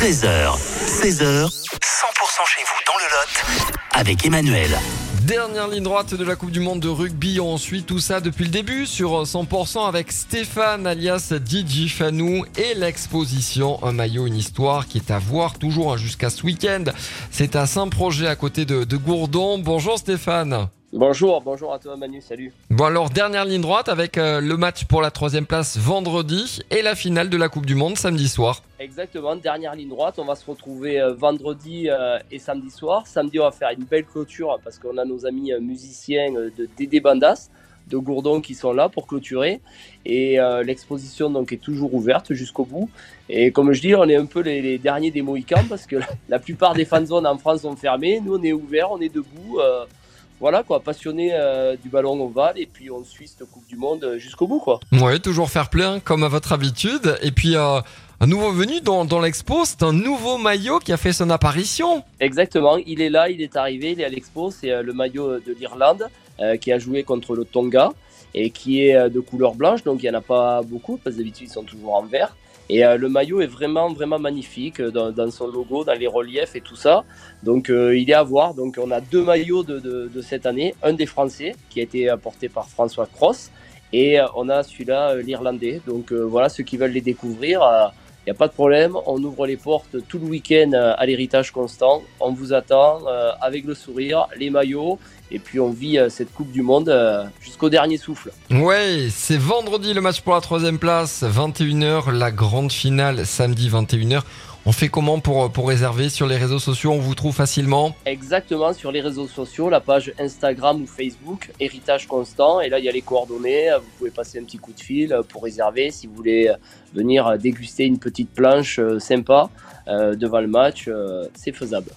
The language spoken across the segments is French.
13h, 16h, 100% chez vous dans le Lot avec Emmanuel. Dernière ligne droite de la Coupe du Monde de rugby. On suit tout ça depuis le début sur 100% avec Stéphane alias Didi Fanou et l'exposition Un maillot, une histoire qui est à voir toujours hein, jusqu'à ce week-end. C'est à Saint-Projet à côté de, de Gourdon. Bonjour Stéphane. Bonjour, bonjour à toi Manu, salut. Bon alors dernière ligne droite avec euh, le match pour la troisième place vendredi et la finale de la Coupe du Monde samedi soir. Exactement, dernière ligne droite, on va se retrouver euh, vendredi euh, et samedi soir. Samedi on va faire une belle clôture parce qu'on a nos amis musiciens de Dédé Bandas de Gourdon qui sont là pour clôturer et l'exposition donc est toujours ouverte jusqu'au bout et comme je dis on est un peu les, derniers des Mohicans parce que la, la plupart des fan zones en France sont fermées nous on est ouvert on est debout voilà quoi, passionné euh, du ballon ovale et puis on suit cette Coupe du Monde euh, jusqu'au bout quoi. Oui, toujours faire plein comme à votre habitude. Et puis euh, un nouveau venu dans, dans l'expo, c'est un nouveau maillot qui a fait son apparition. Exactement, il est là, il est arrivé, il est à l'expo, c'est le maillot de l'Irlande qui a joué contre le Tonga et qui est de couleur blanche, donc il n'y en a pas beaucoup parce que d'habitude ils sont toujours en vert. Et euh, le maillot est vraiment, vraiment magnifique euh, dans, son logo, dans les reliefs et tout ça. Donc euh, il est à voir. Donc on a deux maillots de, cette année. Un des Français qui a été porté par François Cross. Et on a celui-là, l'Irlandais. Donc voilà, ceux qui veulent les découvrir, il n'y a pas de problème. On ouvre les portes tout le week-end à l'héritage constant. On vous attend avec le sourire, les maillots et puis on vit euh, cette Coupe du Monde euh, jusqu'au dernier souffle. Ouais, c'est vendredi le match pour la troisième place, 21h, la grande finale samedi 21h. On fait comment pour, réserver sur les réseaux sociaux On vous trouve facilement Exactement, sur les réseaux sociaux, la page Instagram ou Facebook, Héritage Constant. Et là, il y a les coordonnées. Vous pouvez passer un petit coup de fil pour réserver si vous voulez venir déguster une petite planche euh, sympa devant le match. C'est faisable.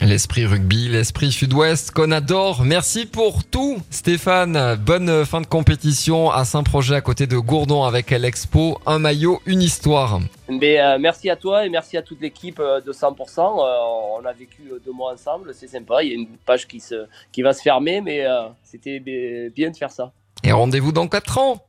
L'esprit rugby, l'esprit sud-ouest qu'on adore. Merci pour tout, Stéphane. Bonne fin de compétition à Saint-Projet à côté de Gourdon avec l'expo Un maillot, une histoire. Mais, euh, merci à toi et merci à toute l'équipe euh, de 100%. Euh, on a vécu deux mois ensemble, c'est sympa. Il y a une page qui, se, qui va se fermer, mais c'était bien de faire ça. Et rendez-vous dans 4 ans.